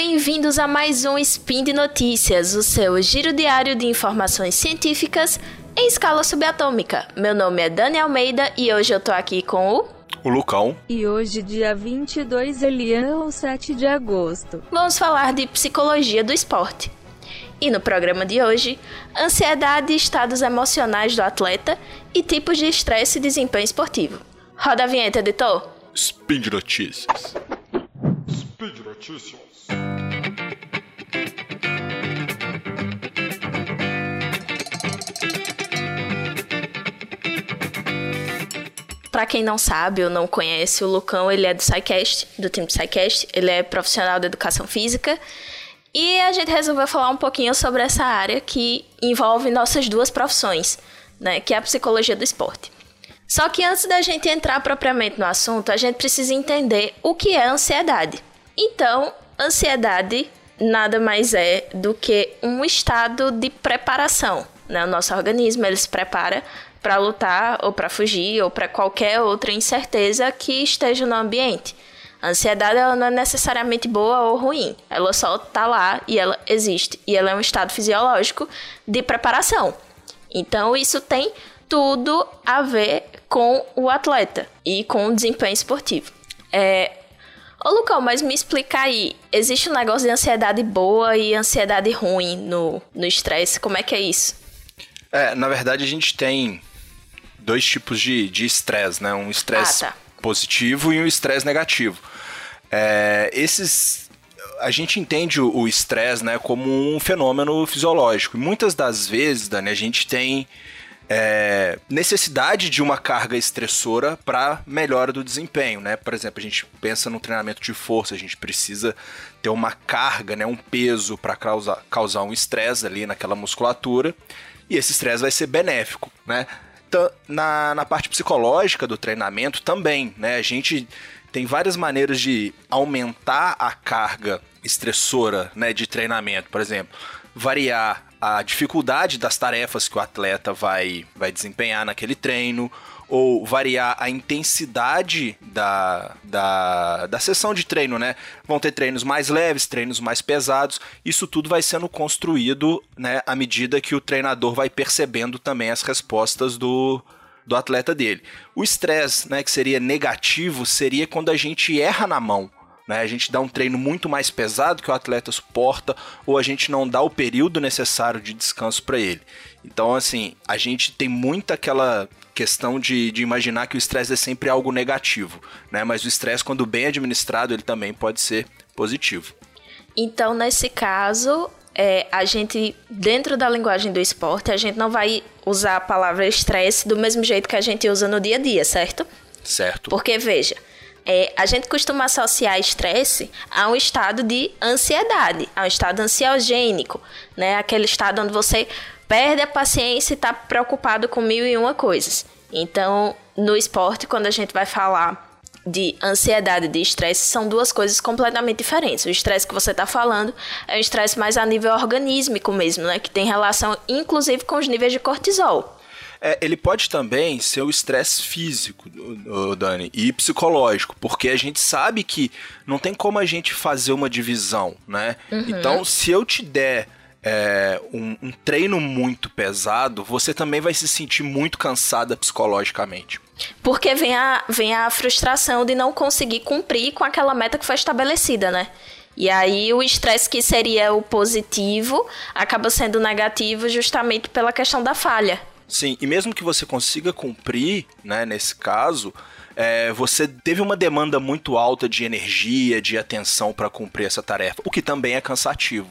bem-vindos a mais um Spin de Notícias, o seu giro diário de informações científicas em escala subatômica. Meu nome é Dani Almeida e hoje eu tô aqui com o o Lucão. E hoje, dia 22, Elian, ou 7 de agosto. Vamos falar de psicologia do esporte. E no programa de hoje, ansiedade e estados emocionais do atleta e tipos de estresse e desempenho esportivo. Roda a vinheta, editor. Speed Notícias. Speed Notícias. Para quem não sabe ou não conhece, o Lucão, ele é do SciCast, do time do SciCast, ele é profissional de educação física. E a gente resolveu falar um pouquinho sobre essa área que envolve nossas duas profissões, né, que é a psicologia do esporte. Só que antes da gente entrar propriamente no assunto, a gente precisa entender o que é ansiedade. Então, ansiedade nada mais é do que um estado de preparação. Né? O nosso organismo ele se prepara para lutar ou para fugir ou para qualquer outra incerteza que esteja no ambiente. A ansiedade ela não é necessariamente boa ou ruim, ela só está lá e ela existe e ela é um estado fisiológico de preparação. Então isso tem tudo a ver com o atleta e com o desempenho esportivo. É, Ô Lucão, mas me explica aí, existe um negócio de ansiedade boa e ansiedade ruim no estresse, como é que é isso? É, na verdade a gente tem dois tipos de estresse, né? Um estresse ah, tá. positivo e um estresse negativo. É, esses a gente entende o estresse né, como um fenômeno fisiológico. E muitas das vezes, Dani, a gente tem é, necessidade de uma carga estressora para melhora do desempenho, né? Por exemplo, a gente pensa no treinamento de força, a gente precisa ter uma carga, né, um peso para causar, causar um estresse ali naquela musculatura, e esse estresse vai ser benéfico, né? Na, na parte psicológica do treinamento também, né? A gente tem várias maneiras de aumentar a carga estressora né, de treinamento. Por exemplo, variar a dificuldade das tarefas que o atleta vai, vai desempenhar naquele treino, ou variar a intensidade da, da, da sessão de treino, né? Vão ter treinos mais leves, treinos mais pesados. Isso tudo vai sendo construído né, à medida que o treinador vai percebendo também as respostas do, do atleta dele. O estresse, né, que seria negativo, seria quando a gente erra na mão. Né? A gente dá um treino muito mais pesado que o atleta suporta, ou a gente não dá o período necessário de descanso para ele. Então, assim, a gente tem muito aquela questão de, de imaginar que o estresse é sempre algo negativo, né? Mas o estresse, quando bem administrado, ele também pode ser positivo. Então, nesse caso, é, a gente, dentro da linguagem do esporte, a gente não vai usar a palavra estresse do mesmo jeito que a gente usa no dia a dia, certo? Certo. Porque, veja, é, a gente costuma associar estresse a um estado de ansiedade, a um estado ansiogênico, né? Aquele estado onde você perde a paciência e está preocupado com mil e uma coisas. Então, no esporte, quando a gente vai falar de ansiedade e de estresse são duas coisas completamente diferentes. O estresse que você está falando é um estresse mais a nível organísmico mesmo, né? Que tem relação, inclusive, com os níveis de cortisol. É, ele pode também ser o estresse físico, Dani, e psicológico, porque a gente sabe que não tem como a gente fazer uma divisão, né? Uhum. Então, se eu te der é, um, um treino muito pesado, você também vai se sentir muito cansada psicologicamente. Porque vem a, vem a frustração de não conseguir cumprir com aquela meta que foi estabelecida, né? E aí o estresse que seria o positivo acaba sendo negativo justamente pela questão da falha. Sim, e mesmo que você consiga cumprir, né, nesse caso, é, você teve uma demanda muito alta de energia, de atenção para cumprir essa tarefa, o que também é cansativo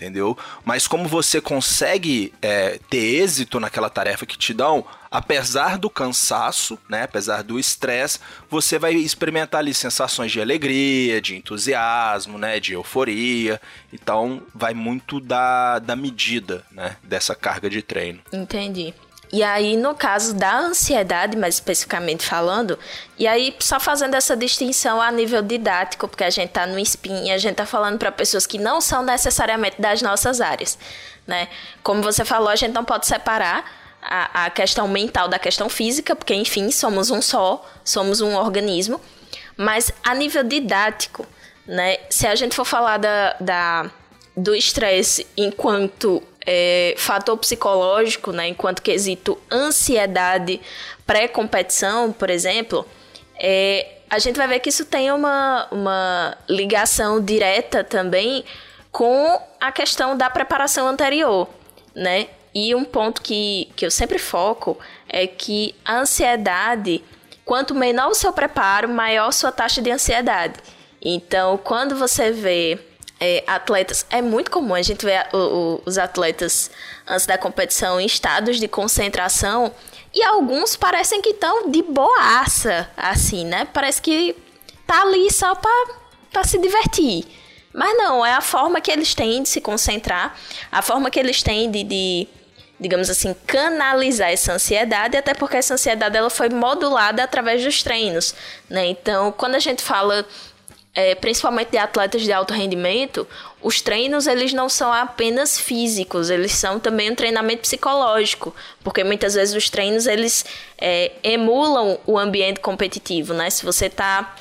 entendeu? Mas como você consegue é, ter êxito naquela tarefa que te dão, apesar do cansaço, né, apesar do estresse, você vai experimentar ali sensações de alegria, de entusiasmo, né, de euforia. Então, vai muito da, da medida, né, dessa carga de treino. Entendi. E aí, no caso da ansiedade, mais especificamente falando, e aí só fazendo essa distinção a nível didático, porque a gente está no SPIN e a gente está falando para pessoas que não são necessariamente das nossas áreas, né? Como você falou, a gente não pode separar a, a questão mental da questão física, porque, enfim, somos um só, somos um organismo. Mas a nível didático, né? Se a gente for falar da, da do estresse enquanto é, fator psicológico, né, enquanto quesito ansiedade pré-competição, por exemplo, é, a gente vai ver que isso tem uma, uma ligação direta também com a questão da preparação anterior, né? E um ponto que, que eu sempre foco é que a ansiedade, quanto menor o seu preparo, maior sua taxa de ansiedade. Então, quando você vê é, atletas, é muito comum a gente ver o, o, os atletas antes da competição em estados de concentração e alguns parecem que estão de boaça, assim, né? Parece que tá ali só para se divertir. Mas não, é a forma que eles têm de se concentrar, a forma que eles têm de, de digamos assim, canalizar essa ansiedade, até porque essa ansiedade ela foi modulada através dos treinos, né? Então, quando a gente fala é, principalmente de atletas de alto rendimento, os treinos eles não são apenas físicos, eles são também um treinamento psicológico, porque muitas vezes os treinos eles é, emulam o ambiente competitivo, né? Se você está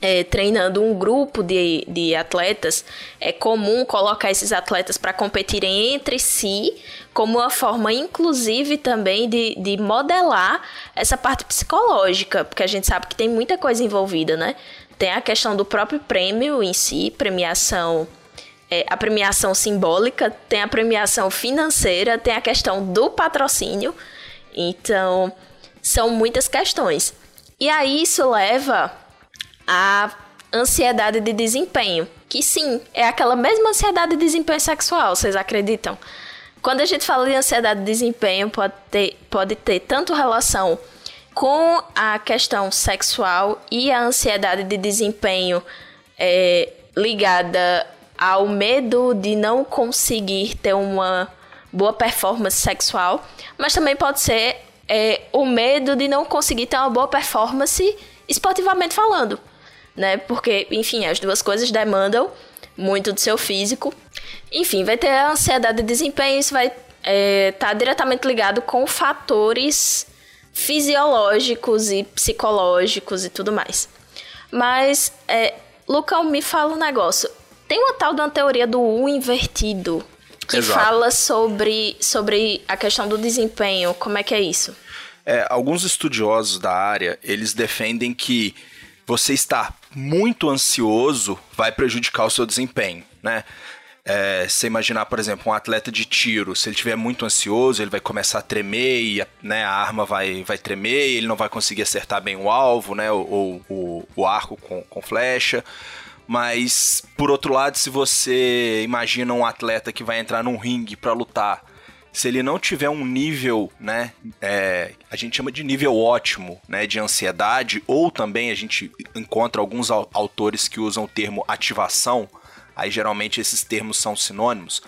é, treinando um grupo de, de atletas, é comum colocar esses atletas para competirem entre si, como uma forma, inclusive, também de, de modelar essa parte psicológica, porque a gente sabe que tem muita coisa envolvida, né? Tem a questão do próprio prêmio em si, premiação. É, a premiação simbólica, tem a premiação financeira, tem a questão do patrocínio. Então, são muitas questões. E aí isso leva a ansiedade de desempenho, que sim, é aquela mesma ansiedade de desempenho sexual, vocês acreditam? Quando a gente fala de ansiedade de desempenho, pode ter, pode ter tanto relação com a questão sexual e a ansiedade de desempenho é, ligada ao medo de não conseguir ter uma boa performance sexual, mas também pode ser é, o medo de não conseguir ter uma boa performance esportivamente falando né? Porque, enfim, as duas coisas demandam muito do seu físico. Enfim, vai ter a ansiedade de desempenho, isso vai estar é, tá diretamente ligado com fatores fisiológicos e psicológicos e tudo mais. Mas, é, Lucão, me fala um negócio. Tem uma tal de uma teoria do U invertido que Exato. fala sobre, sobre a questão do desempenho. Como é que é isso? É, alguns estudiosos da área, eles defendem que você estar muito ansioso vai prejudicar o seu desempenho, né? É, você imaginar, por exemplo, um atleta de tiro, se ele estiver muito ansioso, ele vai começar a tremer e a, né, a arma vai, vai tremer, ele não vai conseguir acertar bem o alvo, né, ou, o, arco com, com flecha. Mas, por outro lado, se você imagina um atleta que vai entrar num ringue para lutar se ele não tiver um nível, né, é, a gente chama de nível ótimo, né, de ansiedade, ou também a gente encontra alguns autores que usam o termo ativação, aí geralmente esses termos são sinônimos,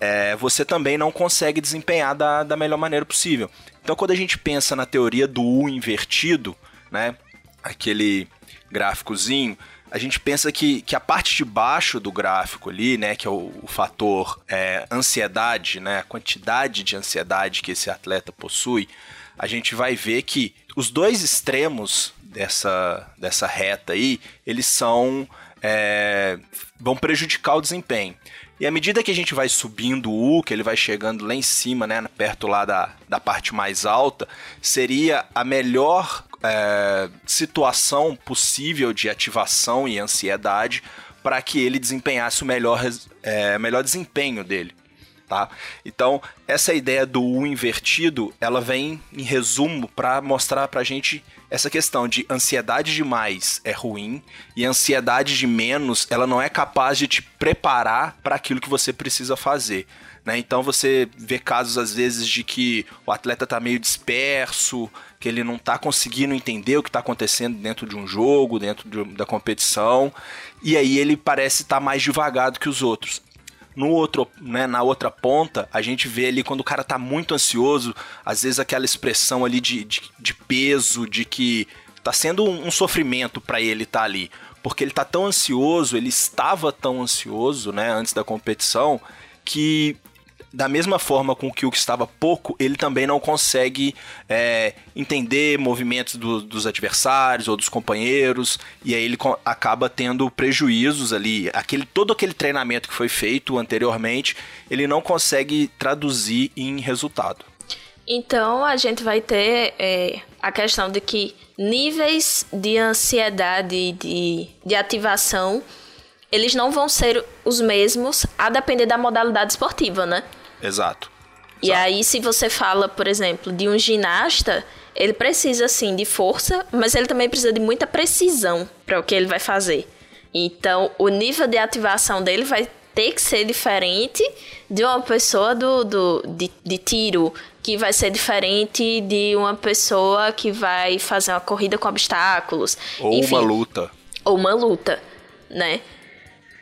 é, você também não consegue desempenhar da, da melhor maneira possível. Então, quando a gente pensa na teoria do U invertido, né, aquele gráficozinho, a gente pensa que, que a parte de baixo do gráfico ali, né, que é o, o fator é, ansiedade, né, a quantidade de ansiedade que esse atleta possui, a gente vai ver que os dois extremos dessa, dessa reta aí, eles são é, vão prejudicar o desempenho. E à medida que a gente vai subindo o U, que ele vai chegando lá em cima, né, perto lá da, da parte mais alta, seria a melhor é, situação possível de ativação e ansiedade para que ele desempenhasse o melhor, é, melhor desempenho dele. Tá? Então, essa ideia do U invertido, ela vem em resumo para mostrar para a gente essa questão de ansiedade demais é ruim e ansiedade de menos, ela não é capaz de te preparar para aquilo que você precisa fazer. Né? Então você vê casos às vezes de que o atleta está meio disperso, que ele não está conseguindo entender o que está acontecendo dentro de um jogo, dentro de, da competição, e aí ele parece estar tá mais devagar do que os outros. No outro, né, na outra ponta, a gente vê ali quando o cara está muito ansioso, às vezes aquela expressão ali de, de, de peso, de que está sendo um, um sofrimento para ele estar tá ali. Porque ele está tão ansioso, ele estava tão ansioso, né, antes da competição, que da mesma forma com que o que estava pouco, ele também não consegue é, entender movimentos do, dos adversários ou dos companheiros, e aí ele acaba tendo prejuízos ali. Aquele, todo aquele treinamento que foi feito anteriormente, ele não consegue traduzir em resultado. Então a gente vai ter é, a questão de que níveis de ansiedade, de, de ativação, eles não vão ser os mesmos a depender da modalidade esportiva, né? Exato. E Exato. aí, se você fala, por exemplo, de um ginasta, ele precisa sim de força, mas ele também precisa de muita precisão para o que ele vai fazer. Então, o nível de ativação dele vai ter que ser diferente de uma pessoa do, do, de, de tiro, que vai ser diferente de uma pessoa que vai fazer uma corrida com obstáculos. Ou Enfim, uma luta. Ou uma luta, né?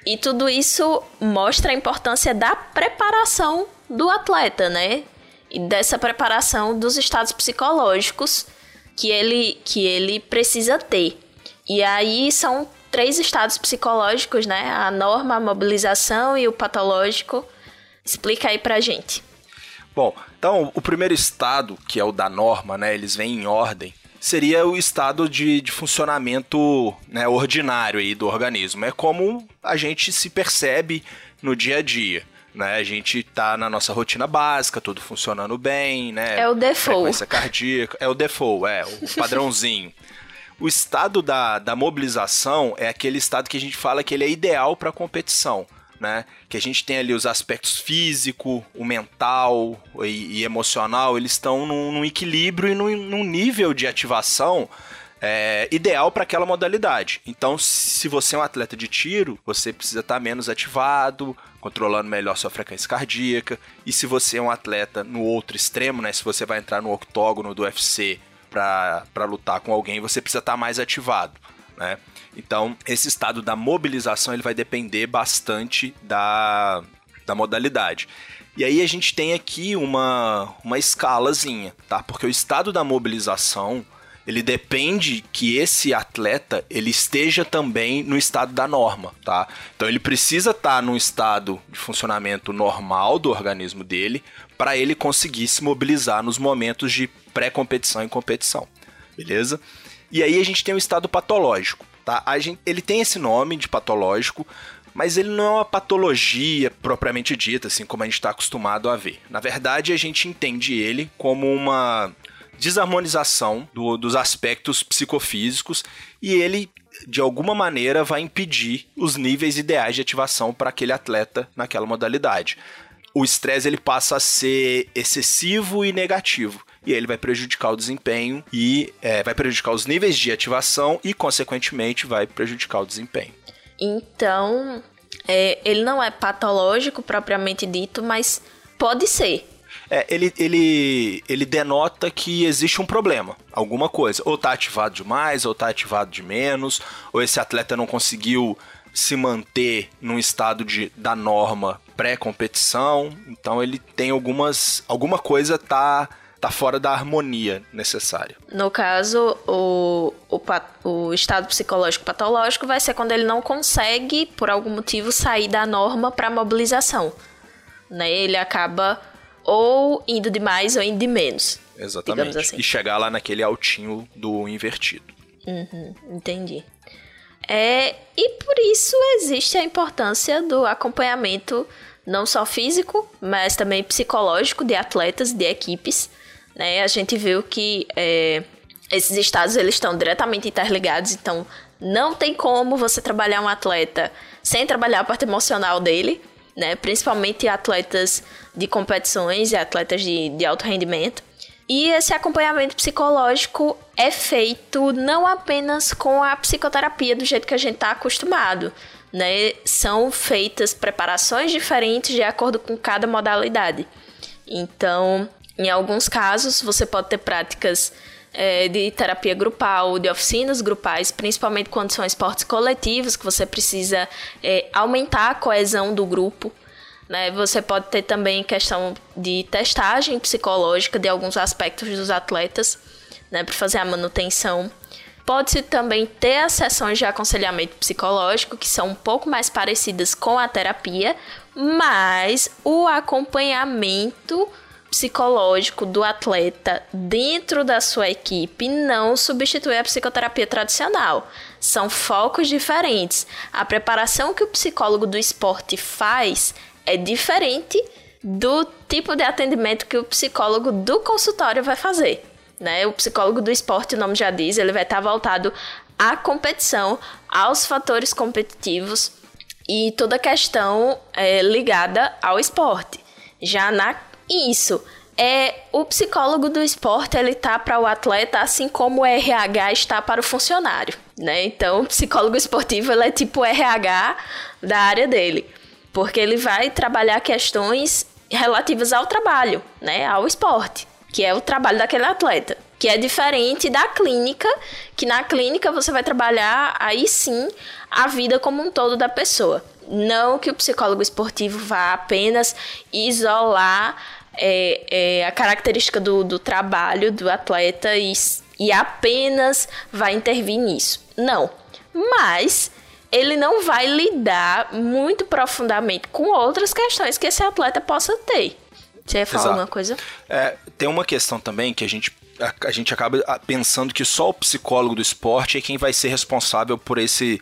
E tudo isso mostra a importância da preparação do atleta, né? E dessa preparação dos estados psicológicos que ele, que ele precisa ter. E aí são três estados psicológicos, né? A norma, a mobilização e o patológico. Explica aí pra gente. Bom, então o primeiro estado, que é o da norma, né? Eles vêm em ordem. Seria o estado de, de funcionamento né, ordinário aí do organismo. É como a gente se percebe no dia a dia né? A gente tá na nossa rotina básica, tudo funcionando bem, né? É o default. Frequência cardíaca, é o default, é, o padrãozinho. o estado da, da mobilização é aquele estado que a gente fala que ele é ideal para competição. Né? Que a gente tem ali os aspectos físico, o mental e, e emocional, eles estão num, num equilíbrio e num, num, nível de ativação é, ideal para aquela modalidade. Então, se você é um atleta de tiro, você precisa estar tá menos ativado, controlando melhor sua frequência cardíaca. E se você é um atleta no outro extremo, né, se você vai entrar no octógono do UFC para lutar com alguém, você precisa estar tá mais ativado. Né? Então, esse estado da mobilização ele vai depender bastante da, da modalidade. E aí a gente tem aqui uma, uma escalazinha, tá? Porque o estado da mobilização ele depende que esse atleta ele esteja também no estado da norma, tá? Então ele precisa estar num estado de funcionamento normal do organismo dele para ele conseguir se mobilizar nos momentos de pré-competição e competição, beleza? E aí a gente tem o estado patológico, tá? A gente, ele tem esse nome de patológico, mas ele não é uma patologia propriamente dita, assim como a gente está acostumado a ver. Na verdade, a gente entende ele como uma desarmonização do, dos aspectos psicofísicos e ele de alguma maneira vai impedir os níveis ideais de ativação para aquele atleta naquela modalidade. O estresse ele passa a ser excessivo e negativo e ele vai prejudicar o desempenho e é, vai prejudicar os níveis de ativação e consequentemente vai prejudicar o desempenho. Então, é, ele não é patológico propriamente dito, mas pode ser. É, ele, ele, ele denota que existe um problema, alguma coisa. Ou tá ativado demais, ou tá ativado de menos, ou esse atleta não conseguiu se manter num estado de, da norma pré-competição. Então ele tem algumas. alguma coisa tá tá fora da harmonia necessária. No caso, o, o, o, estado psicológico patológico vai ser quando ele não consegue, por algum motivo, sair da norma para mobilização. Né? Ele acaba ou indo de mais ou indo de menos. Exatamente. Assim. E chegar lá naquele altinho do invertido. Uhum, entendi. É, e por isso existe a importância do acompanhamento não só físico, mas também psicológico de atletas, de equipes. Né? A gente viu que é, esses estados eles estão diretamente interligados, então não tem como você trabalhar um atleta sem trabalhar a parte emocional dele, né? Principalmente atletas de competições e atletas de, de alto rendimento. E esse acompanhamento psicológico é feito não apenas com a psicoterapia do jeito que a gente está acostumado, né? São feitas preparações diferentes de acordo com cada modalidade. Então, em alguns casos, você pode ter práticas é, de terapia grupal, de oficinas grupais, principalmente quando são esportes coletivos, que você precisa é, aumentar a coesão do grupo. Né? Você pode ter também questão de testagem psicológica de alguns aspectos dos atletas, né, para fazer a manutenção. Pode-se também ter as sessões de aconselhamento psicológico, que são um pouco mais parecidas com a terapia, mas o acompanhamento psicológico do atleta dentro da sua equipe não substitui a psicoterapia tradicional. São focos diferentes. A preparação que o psicólogo do esporte faz é diferente do tipo de atendimento que o psicólogo do consultório vai fazer. Né? O psicólogo do esporte, o nome já diz, ele vai estar voltado à competição, aos fatores competitivos e toda a questão é, ligada ao esporte. Já na isso é o psicólogo do esporte ele tá para o atleta assim como o RH está para o funcionário, né? Então, o psicólogo esportivo ele é tipo RH da área dele, porque ele vai trabalhar questões relativas ao trabalho, né, ao esporte, que é o trabalho daquele atleta, que é diferente da clínica, que na clínica você vai trabalhar aí sim a vida como um todo da pessoa. Não que o psicólogo esportivo vá apenas isolar é, é, a característica do, do trabalho do atleta e, e apenas vai intervir nisso. Não. Mas ele não vai lidar muito profundamente com outras questões que esse atleta possa ter. Você ia falar Exato. alguma coisa? É, tem uma questão também que a gente, a, a, gente acaba pensando que só o psicólogo do esporte é quem vai ser responsável por esse,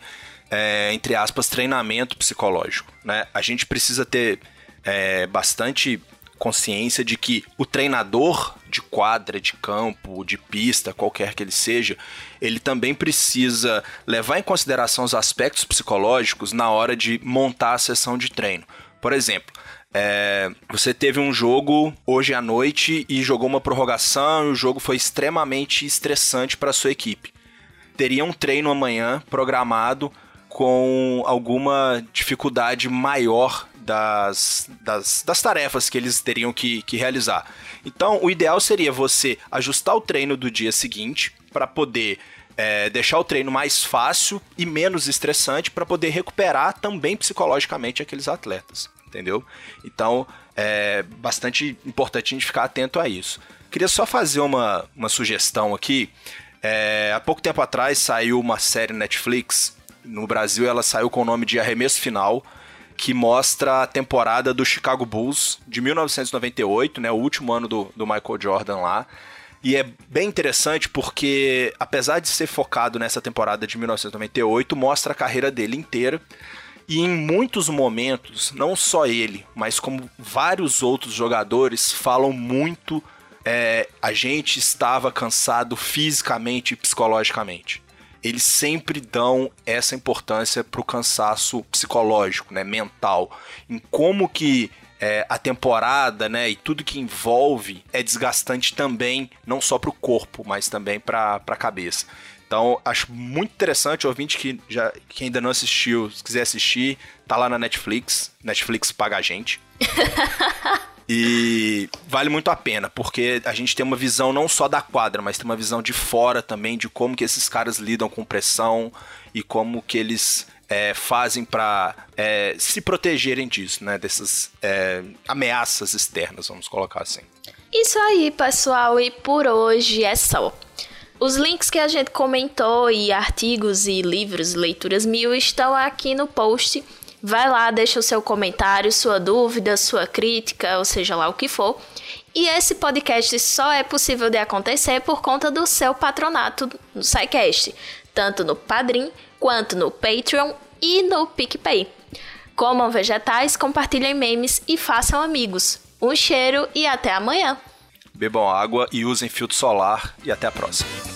é, entre aspas, treinamento psicológico. Né? A gente precisa ter é, bastante consciência de que o treinador de quadra, de campo, de pista, qualquer que ele seja, ele também precisa levar em consideração os aspectos psicológicos na hora de montar a sessão de treino. Por exemplo, é, você teve um jogo hoje à noite e jogou uma prorrogação e o jogo foi extremamente estressante para sua equipe. Teria um treino amanhã programado com alguma dificuldade maior das, das, das tarefas que eles teriam que, que realizar. Então, o ideal seria você ajustar o treino do dia seguinte para poder é, deixar o treino mais fácil e menos estressante para poder recuperar também psicologicamente aqueles atletas, entendeu? Então, é bastante importante a gente ficar atento a isso. Queria só fazer uma, uma sugestão aqui. É, há pouco tempo atrás saiu uma série Netflix. No Brasil, ela saiu com o nome de Arremesso Final que mostra a temporada do Chicago Bulls de 1998, né, o último ano do, do Michael Jordan lá. E é bem interessante porque, apesar de ser focado nessa temporada de 1998, mostra a carreira dele inteira. E em muitos momentos, não só ele, mas como vários outros jogadores falam muito. É, a gente estava cansado fisicamente e psicologicamente eles sempre dão essa importância para o cansaço psicológico, né, mental, em como que é, a temporada, né, e tudo que envolve é desgastante também, não só para o corpo, mas também para a cabeça. Então, acho muito interessante, ouvinte que, já, que ainda não assistiu, se quiser assistir, tá lá na Netflix. Netflix paga a gente. E vale muito a pena, porque a gente tem uma visão não só da quadra, mas tem uma visão de fora também de como que esses caras lidam com pressão e como que eles é, fazem para é, se protegerem disso, né? Dessas é, ameaças externas, vamos colocar assim. Isso aí, pessoal, e por hoje é só. Os links que a gente comentou e artigos e livros, leituras mil estão aqui no post Vai lá, deixa o seu comentário, sua dúvida, sua crítica, ou seja lá o que for. E esse podcast só é possível de acontecer por conta do seu patronato no SciCast, tanto no Padrim, quanto no Patreon e no PicPay. Comam vegetais, compartilhem memes e façam amigos. Um cheiro e até amanhã! Bebam água e usem filtro solar e até a próxima.